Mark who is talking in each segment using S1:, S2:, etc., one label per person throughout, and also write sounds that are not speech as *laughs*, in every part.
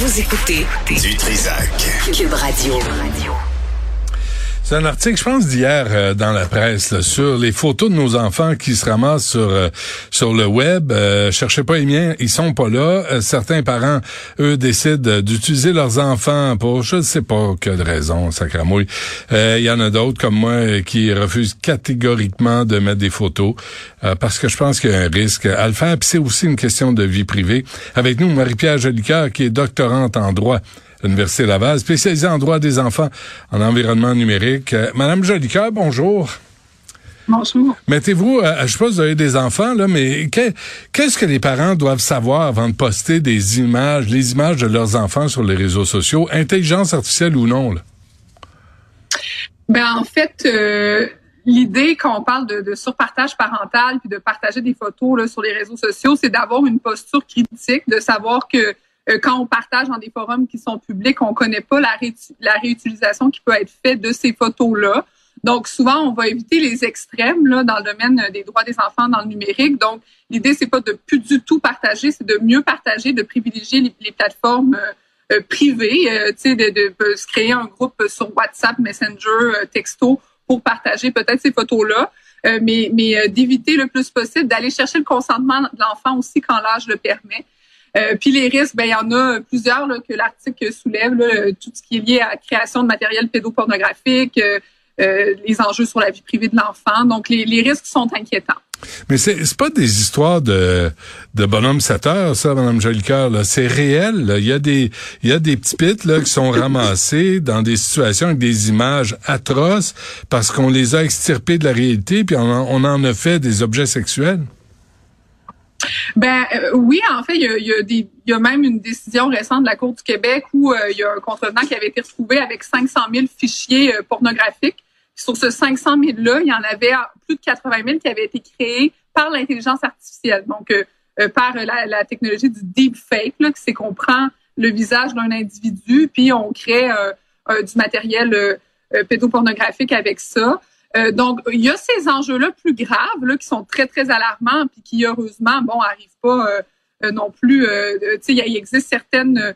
S1: Vous écoutez
S2: Du Trisac.
S1: Cube Radio.
S3: C'est un article, je pense, d'hier euh, dans la presse là, sur les photos de nos enfants qui se ramassent sur euh, sur le web. Euh, cherchez pas les miens, ils sont pas là. Euh, certains parents, eux, décident d'utiliser leurs enfants pour je ne sais pas quelle raison, sacramouille. Il y en a d'autres comme moi qui refusent catégoriquement de mettre des photos parce que je pense qu'il y a un risque à le faire. Puis c'est aussi une question de vie privée. Avec nous, Marie-Pierre Jolicoeur, qui est doctorante en droit l'Université Laval, spécialisée en droit des enfants en environnement numérique. Euh, Madame Jolicoeur, bonjour.
S4: Bonjour.
S3: Mettez-vous, euh, je suppose que vous avez des enfants, là, mais qu'est-ce que les parents doivent savoir avant de poster des images, les images de leurs enfants sur les réseaux sociaux, intelligence artificielle ou non? Là?
S4: Ben, en fait, euh, l'idée quand on parle de, de, surpartage parental puis de partager des photos là, sur les réseaux sociaux, c'est d'avoir une posture critique, de savoir que euh, quand on partage dans des forums qui sont publics, on connaît pas la, réutilisation qui peut être faite de ces photos-là. Donc, souvent, on va éviter les extrêmes là, dans le domaine des droits des enfants dans le numérique. Donc, l'idée, c'est pas de plus du tout partager, c'est de mieux partager, de privilégier les, plateformes euh, euh privées, euh, de, de, se créer un groupe sur WhatsApp, Messenger, texto pour partager peut-être ces photos-là. mais, mais d'éviter le plus possible d'aller chercher le consentement de l'enfant aussi quand l'âge le permet. Euh, puis les risques, ben il y en a plusieurs là, que l'article soulève, là, tout ce qui est lié à la création de matériel pédopornographique, euh, euh, les enjeux sur la vie privée de l'enfant. Donc les, les risques sont inquiétants.
S3: Mais c'est c'est pas des histoires de de bonhomme 7 heures, ça, Madame Jolicoeur. Là, c'est réel. Là. Il y a des il y a des petits pits là qui sont *laughs* ramassés dans des situations avec des images atroces parce qu'on les a extirpés de la réalité puis on on en a fait des objets sexuels.
S4: Ben euh, oui, en fait, il y a, y a, y a même une décision récente de la Cour du Québec où euh, il y a un contrevenant qui avait été retrouvé avec 500 000 fichiers euh, pornographiques. Sur ce 500 000-là, il y en avait plus de 80 000 qui avaient été créés par l'intelligence artificielle, donc par la, la, technologie du deepfake, là, c'est qu'on prend le visage d'un individu puis on crée du matériel pédopornographique avec ça. Euh, donc, il y a ces enjeux-là plus graves, là, qui sont très, très alarmants, puis qui, heureusement, bon, arrivent pas euh, euh, non plus. tu sais, il existe certaines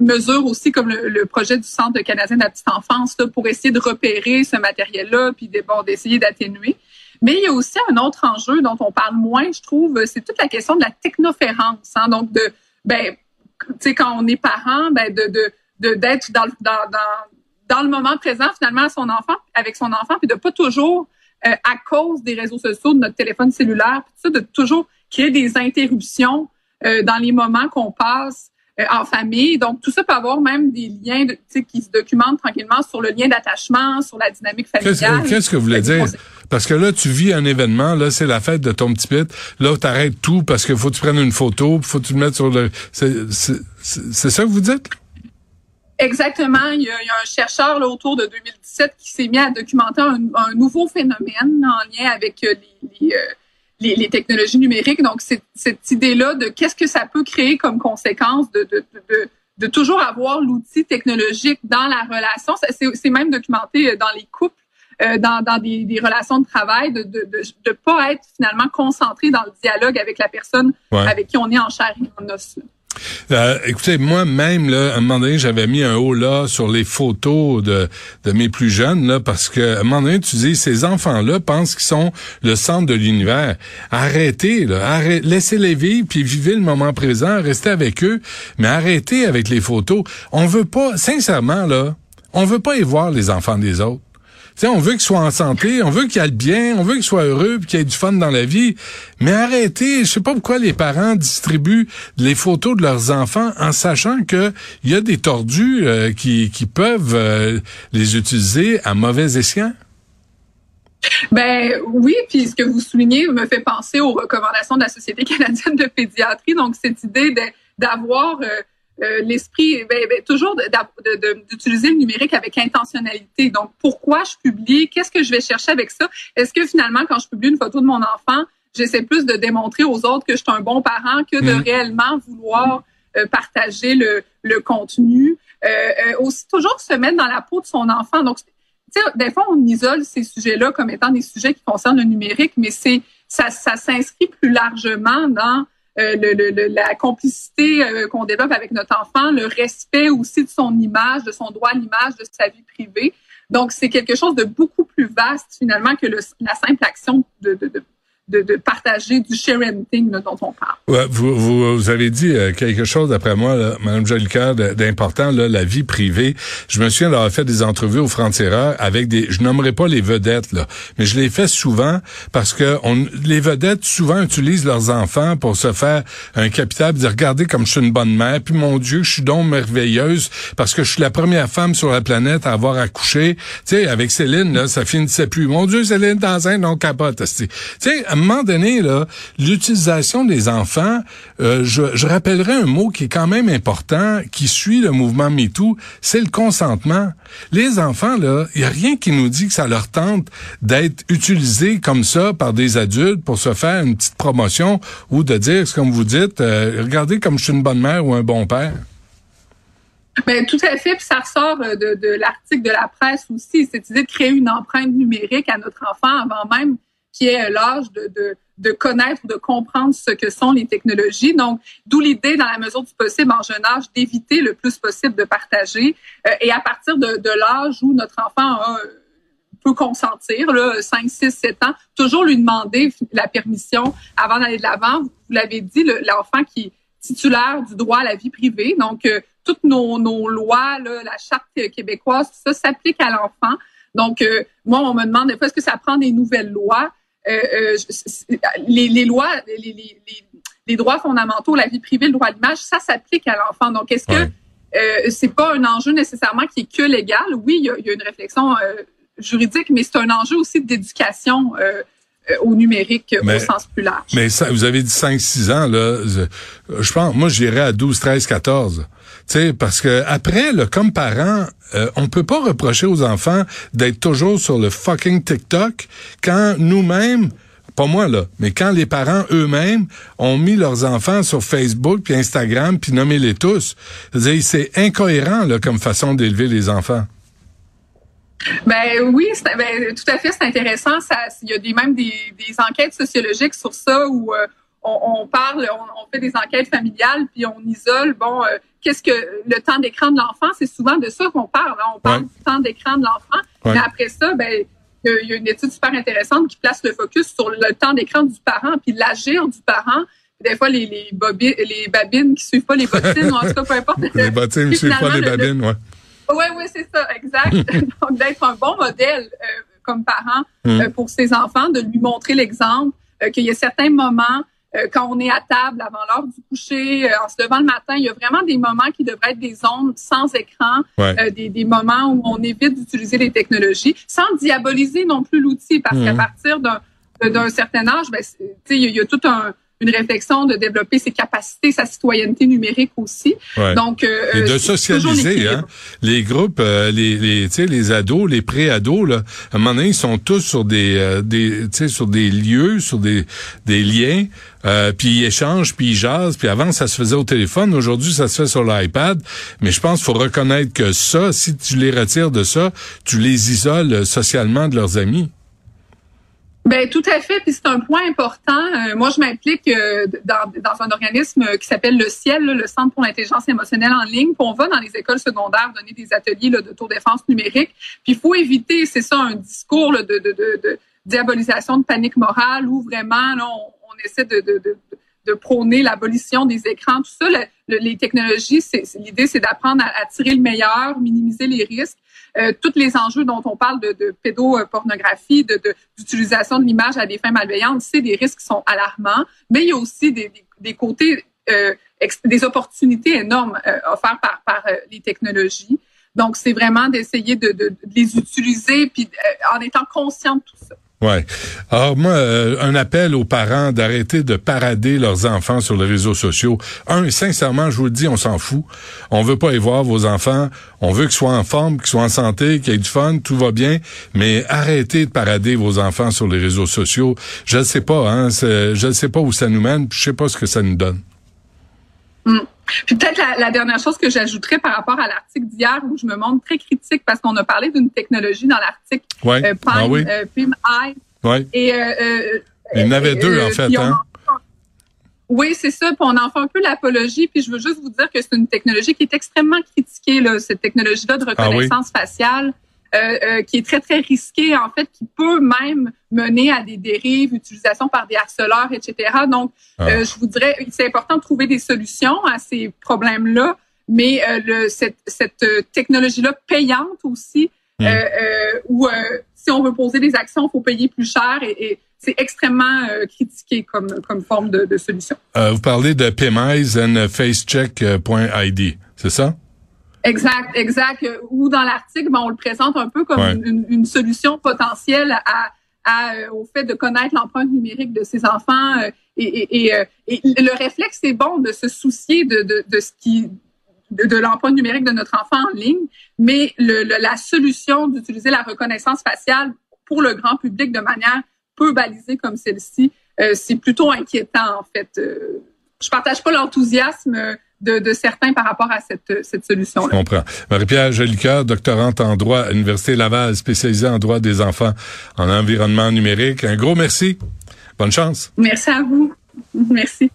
S4: mesures aussi, comme le, projet du Centre canadien de la petite enfance, là, pour essayer de repérer ce matériel-là, puis bon, d'essayer d'atténuer. Mais il y a aussi un autre enjeu dont on parle moins, je trouve, c'est toute la question de la technoférence. Hein, donc, de, ben, tu sais, quand on est parent, ben, de, de, d'être dans, dans, dans dans le moment présent finalement à son enfant, avec son enfant, puis de pas toujours euh, à cause des réseaux sociaux, de notre téléphone cellulaire, puis ça, de toujours créer des interruptions euh, dans les moments qu'on passe euh, en famille. Donc tout ça peut avoir même des liens de, qui se documentent tranquillement sur le lien d'attachement, sur la dynamique familiale.
S3: Qu'est-ce que vous voulez dire? Parce que là, tu vis un événement, là, c'est la fête de ton petit pit. Là, tu arrêtes tout parce qu'il faut que tu prennes une photo, faut que tu le mettes sur le... C'est ça que vous dites?
S4: Exactement. Il y, a, un chercheur là, autour de 2017 qui s'est mis à documenter un, nouveau phénomène en lien avec euh, euh, les, les, technologies numériques. Donc, cette idée-là de qu'est-ce que ça peut créer comme conséquence de, de, de, de toujours avoir l'outil technologique dans la relation. C'est même documenté euh, dans les couples. dans, dans des, des, relations de travail, de de, de, de, pas être finalement concentré dans le dialogue avec la personne avec qui on est en chair et en os.
S3: Euh, écoutez, moi-même, à un moment donné, j'avais mis un haut là sur les photos de, de mes plus jeunes, là, parce que à un moment donné, tu dis, ces enfants-là pensent qu'ils sont le centre de l'univers. Arrêtez, là, laissez-les vivre, puis vivez le moment présent, restez avec eux, mais arrêtez avec les photos. On veut pas, sincèrement, là, on veut pas y voir les enfants des autres on veut qu'ils soient en santé, on veut qu'ils aillent bien, on veut qu'ils soient heureux, puis qu'ils aient du fun dans la vie. Mais arrêtez, je sais pas pourquoi les parents distribuent les photos de leurs enfants en sachant que il y a des tordus euh, qui, qui peuvent euh, les utiliser à mauvais escient.
S4: Ben oui, puis ce que vous soulignez me fait penser aux recommandations de la Société canadienne de pédiatrie. Donc cette idée d'avoir euh, euh, l'esprit, ben, ben, toujours d'utiliser le numérique avec intentionnalité. Donc, pourquoi je publie? Qu'est-ce que je vais chercher avec ça? Est-ce que finalement, quand je publie une photo de mon enfant, j'essaie plus de démontrer aux autres que je suis un bon parent que de mm. réellement vouloir euh, partager le, le contenu? Euh, aussi, toujours se mettre dans la peau de son enfant. Donc, tu sais, des fois, on isole ces sujets-là comme étant des sujets qui concernent le numérique, mais c'est ça, ça s'inscrit plus largement dans le, la complicité qu'on développe avec notre enfant, le respect aussi de son image, de son droit à l'image, de sa vie privée. Donc, c'est quelque chose de beaucoup plus vaste finalement que la simple action de, de, de de, de, partager du sharing dont on parle.
S3: Ouais, vous, vous, vous, avez dit euh, quelque chose, d'après moi, là, Mme Jolicoeur, d'important, là, la vie privée. Je me souviens d'avoir fait des entrevues au Frontières avec des... Je nommerai pas les vedettes, là, mais je les fais souvent parce que on, les vedettes, souvent, utilisent leurs enfants pour se faire un capital, dire, regardez comme je suis une bonne mère, puis mon Dieu, je suis donc merveilleuse parce que je suis la première femme sur la planète à avoir accouché. Tu sais, avec Céline, là, ça finissait plus. Mon Dieu, Céline, dans un, non capote. Tu sais, à un moment donné, là, l'utilisation des enfants, euh, je, rappellerai un mot qui est quand même important, qui suit le mouvement MeToo, c'est le consentement. Les enfants, là, il y a rien qui nous dit que ça leur tente d'être utilisés comme ça par des adultes pour se faire une petite promotion ou de dire, comme vous dites, euh, regardez comme je suis une bonne mère ou un bon père.
S4: Ben, tout à fait, puis ça ressort euh, de, de l'article de la presse aussi, cette idée de créer une empreinte numérique à notre enfant avant même qui est l'âge de, de, de, connaître, de comprendre ce que sont les technologies. Donc, d'où l'idée, dans la mesure du possible, en jeune âge, d'éviter le plus possible de partager. Euh, et à partir de, l'âge où notre enfant peut consentir, là, 5, 6, 7 ans, toujours lui demander la permission avant d'aller de l'avant. Vous l'avez dit, l'enfant qui est titulaire du droit à la vie privée. Donc, euh, toutes nos, nos lois, la charte québécoise, tout ça s'applique à l'enfant. Donc, euh, moi, on me demande est-ce que ça prend des nouvelles lois? Euh, euh, les, les, lois, les, les, les, droits fondamentaux, la vie privée, le droit à l'image, ça s'applique à l'enfant. Donc, est-ce que euh, c'est pas un enjeu nécessairement qui est que légal? Oui, il y a, il y a une réflexion euh, juridique, mais c'est un enjeu aussi d'éducation au numérique au sens plus large.
S3: Mais ça, vous avez dit 5-6 ans, là. Je, pense, moi, j'irais à 12, 13, 14 sais, parce que après, là, comme parent, euh, on peut pas reprocher aux enfants d'être toujours sur le fucking TikTok quand nous-mêmes pas moi là, mais quand les parents eux-mêmes ont mis leurs enfants sur Facebook puis Instagram puis nommé les tous, c'est incohérent là comme façon d'élever les enfants.
S4: Ben oui, ben, tout à fait, c'est intéressant. Il y a des, même des, des, enquêtes sociologiques sur ça où euh, on, parle, on, fait des enquêtes familiales, puis on isole, bon, euh, qu'est-ce que le temps d'écran de l'enfant, c'est souvent de ça qu'on parle. Hein. On parle du temps d'écran de l'enfant. Mais après ça, ben, il y a une étude super intéressante qui place le focus sur le temps d'écran du parent, puis l'agir du parent. Des fois, les, les, les babines qui suivent pas les bottines, en tout cas, peu importe.
S3: les bottines qui suivent pas les babines, oui.
S4: Oui, oui, c'est ça, exact. *laughs* Donc, d'être un bon modèle euh, comme parent mm. euh, pour ses enfants, de lui montrer l'exemple, qu'il y a certains moments euh, quand on est à table avant l'heure du coucher, euh, en se levant le matin, il y a vraiment des moments qui devraient être des ondes sans écran, euh, des, des, moments où on évite d'utiliser les technologies, sans diaboliser non plus l'outil, parce qu'à mmh. partir d'un d'un certain âge, ben, il y, a tout un une réflexion de développer ses capacités, sa citoyenneté numérique aussi. Donc, euh,
S3: et de socialiser, hein? Les groupes, euh, les, les, les ados, les pré-ados, là, à un moment donné, ils sont tous sur des, euh, des, sur des lieux, sur des, des liens, euh, puis ils échangent, puis ils jasent, puis avant, ça se faisait au téléphone. Aujourd'hui, ça se fait sur l'iPad. Mais je pense qu'il faut reconnaître que ça, si tu les retires de ça, tu les isoles socialement de leurs amis.
S4: Ben tout à fait, puis c'est un point important. Euh, moi, je m'implique euh, dans, dans, un organisme qui s'appelle le Ciel, le Centre pour l'intelligence émotionnelle en ligne. Puis on va dans les écoles secondaires donner des ateliers là, d'autodéfense numérique. Puis il faut éviter, c'est ça, un discours de, de, de, de, diabolisation de panique morale où vraiment là, on, on essaie de, de, de prôner l'abolition des écrans, tout ça. les technologies, l'idée, c'est d'apprendre à, tirer le meilleur, minimiser les risques. Euh, tous les enjeux dont on parle de, de pédopornographie, de, d'utilisation de, l'image à des fins malveillantes, c'est des risques qui sont alarmants, mais il y a aussi des, des, côtés, euh, des opportunités énormes euh, offertes par, par euh, les technologies. Donc, c'est vraiment d'essayer de, de, les utiliser puis en étant conscient de tout ça.
S3: Ouais. Alors moi, euh, un appel aux parents d'arrêter de parader leurs enfants sur les réseaux sociaux. Un, sincèrement, je vous le dis, on s'en fout. On veut pas y voir vos enfants. On veut qu'ils soient en forme, qu'ils soient en santé, qu'ils aient du fun, tout va bien. Mais arrêtez de parader vos enfants sur les réseaux sociaux. Je ne sais pas, hein. Je ne sais pas où ça nous mène. Je sais pas ce que ça nous donne.
S4: Mm. Puis peut-être la, dernière chose que j'ajouterais par rapport à l'article d'hier où je me montre très critique parce qu'on a parlé d'une technologie dans l'article
S3: ouais. euh, ah
S4: euh,
S3: Ouais.
S4: Et
S3: euh, euh, il y en avait deux en fait. Hein?
S4: Oui, c'est ça. Puis on en fait un peu l'apologie. Puis je veux juste vous dire que c'est une technologie qui est extrêmement critiquée, là, cette technologie-là de ah reconnaissance faciale. Euh, euh, qui est très, très risquée, en fait, qui peut même mener à des dérives, utilisation par des harceleurs, etc. Donc, ah. euh, je vous dirais, c'est important de trouver des solutions à ces problèmes-là, mais le, cette, cette technologie-là payante aussi, hmm. où si on veut poser des actions, il faut payer plus cher et, c'est extrêmement critiqué comme, comme forme de, de solution.
S3: vous parlez de PMIs and facecheck.id, c'est ça?
S4: Exact, exact. Ou dans l'article, ben, on le présente un peu comme une, une, solution potentielle à, à, euh, au fait de connaître l'empreinte numérique de ses enfants. Euh, et, et, euh, et, le réflexe, c'est bon de se soucier de, de, de ce qui de, de l'empreinte numérique de notre enfant en ligne, mais le, la solution d'utiliser la reconnaissance faciale pour le grand public de manière peu balisée comme celle-ci, c'est plutôt inquiétant en fait. je partage pas l'enthousiasme de, certains par rapport à cette, cette solution-là.
S3: Je comprends. Marie-Pierre Jolicoeur, doctorante en droit à l'Université Laval, spécialisée en droit des enfants en environnement numérique. Un gros merci. Bonne chance.
S4: Merci à vous. Merci.